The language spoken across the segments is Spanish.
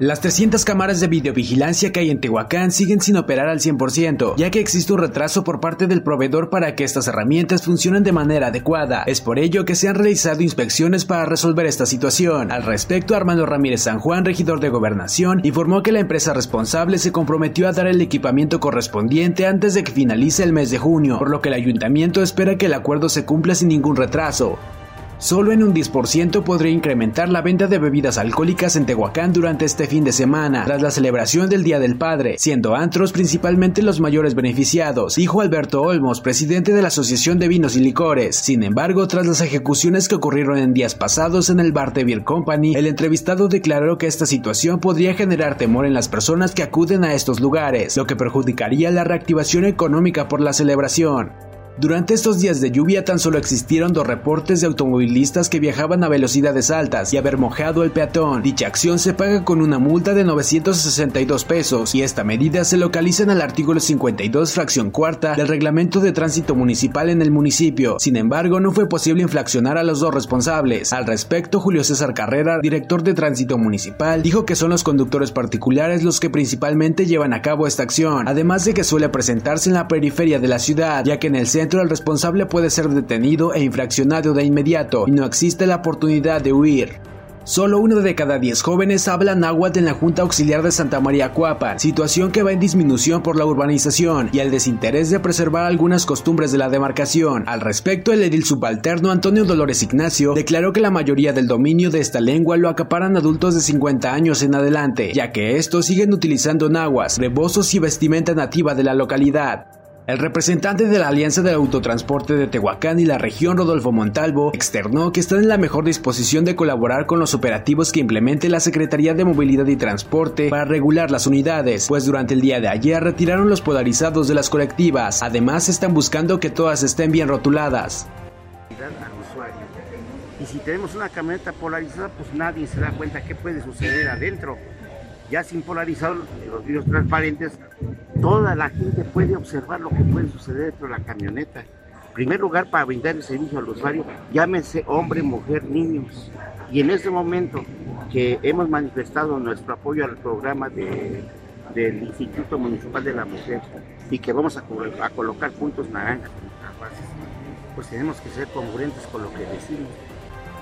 Las 300 cámaras de videovigilancia que hay en Tehuacán siguen sin operar al 100%, ya que existe un retraso por parte del proveedor para que estas herramientas funcionen de manera adecuada. Es por ello que se han realizado inspecciones para resolver esta situación. Al respecto, Armando Ramírez San Juan, regidor de Gobernación, informó que la empresa responsable se comprometió a dar el equipamiento correspondiente antes de que finalice el mes de junio, por lo que el ayuntamiento espera que el acuerdo se cumpla sin ningún retraso. Solo en un 10% podría incrementar la venta de bebidas alcohólicas en Tehuacán durante este fin de semana, tras la celebración del Día del Padre, siendo antros principalmente los mayores beneficiados, dijo Alberto Olmos, presidente de la Asociación de Vinos y Licores. Sin embargo, tras las ejecuciones que ocurrieron en días pasados en el bar Beer Company, el entrevistado declaró que esta situación podría generar temor en las personas que acuden a estos lugares, lo que perjudicaría la reactivación económica por la celebración. Durante estos días de lluvia tan solo existieron dos reportes de automovilistas que viajaban a velocidades altas y haber mojado el peatón. Dicha acción se paga con una multa de 962 pesos y esta medida se localiza en el artículo 52 fracción cuarta del reglamento de tránsito municipal en el municipio. Sin embargo, no fue posible infraccionar a los dos responsables. Al respecto, Julio César Carrera, director de tránsito municipal, dijo que son los conductores particulares los que principalmente llevan a cabo esta acción, además de que suele presentarse en la periferia de la ciudad, ya que en el centro el responsable puede ser detenido e infraccionado de inmediato y no existe la oportunidad de huir. Solo uno de cada diez jóvenes habla náhuatl en la Junta Auxiliar de Santa María Cuapa, situación que va en disminución por la urbanización y el desinterés de preservar algunas costumbres de la demarcación. Al respecto, el edil subalterno Antonio Dolores Ignacio declaró que la mayoría del dominio de esta lengua lo acaparan adultos de 50 años en adelante, ya que estos siguen utilizando nahuas, rebozos y vestimenta nativa de la localidad. El representante de la Alianza de Autotransporte de Tehuacán y la región, Rodolfo Montalvo, externó que están en la mejor disposición de colaborar con los operativos que implemente la Secretaría de Movilidad y Transporte para regular las unidades, pues durante el día de ayer retiraron los polarizados de las colectivas. Además, están buscando que todas estén bien rotuladas. Y si tenemos una camioneta polarizada, pues nadie se da cuenta qué puede suceder adentro. Ya sin polarizar los vidrios transparentes, toda la gente puede observar lo que puede suceder dentro de la camioneta. En primer lugar, para brindar el servicio al usuario, llámese hombre, mujer, niños. Y en ese momento que hemos manifestado nuestro apoyo al programa del Instituto Municipal de la Mujer y que vamos a, a colocar puntos naranjas, pues tenemos que ser congruentes con lo que decimos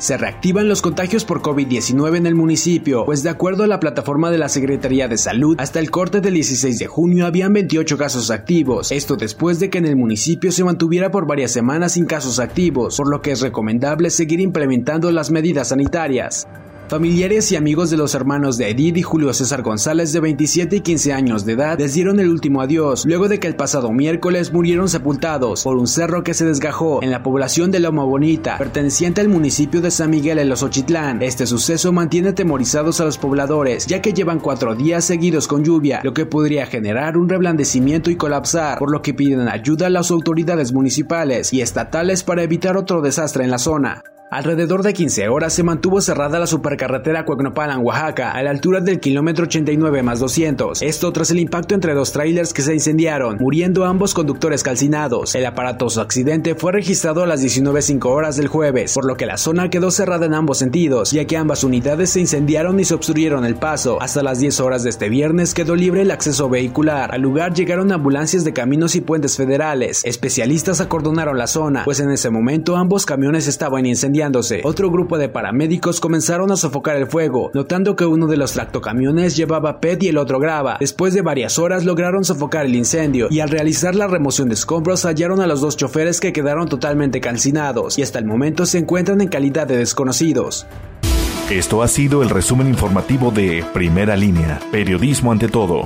se reactivan los contagios por COVID-19 en el municipio, pues de acuerdo a la plataforma de la Secretaría de Salud, hasta el corte del 16 de junio habían 28 casos activos, esto después de que en el municipio se mantuviera por varias semanas sin casos activos, por lo que es recomendable seguir implementando las medidas sanitarias. Familiares y amigos de los hermanos de Edith y Julio César González de 27 y 15 años de edad les dieron el último adiós luego de que el pasado miércoles murieron sepultados por un cerro que se desgajó en la población de Loma Bonita, perteneciente al municipio de San Miguel en los Ochitlán. Este suceso mantiene atemorizados a los pobladores, ya que llevan cuatro días seguidos con lluvia, lo que podría generar un reblandecimiento y colapsar, por lo que piden ayuda a las autoridades municipales y estatales para evitar otro desastre en la zona. Alrededor de 15 horas se mantuvo cerrada la supercarretera Cuecnopalan, Oaxaca, a la altura del kilómetro 89 más 200. Esto tras el impacto entre dos trailers que se incendiaron, muriendo ambos conductores calcinados. El aparatoso accidente fue registrado a las 19.05 horas del jueves, por lo que la zona quedó cerrada en ambos sentidos, ya que ambas unidades se incendiaron y se obstruyeron el paso. Hasta las 10 horas de este viernes quedó libre el acceso vehicular. Al lugar llegaron ambulancias de caminos y puentes federales. Especialistas acordonaron la zona, pues en ese momento ambos camiones estaban incendiados otro grupo de paramédicos comenzaron a sofocar el fuego, notando que uno de los tractocamiones llevaba PET y el otro grava. Después de varias horas lograron sofocar el incendio y al realizar la remoción de escombros hallaron a los dos choferes que quedaron totalmente calcinados y hasta el momento se encuentran en calidad de desconocidos. Esto ha sido el resumen informativo de Primera Línea, Periodismo ante todo.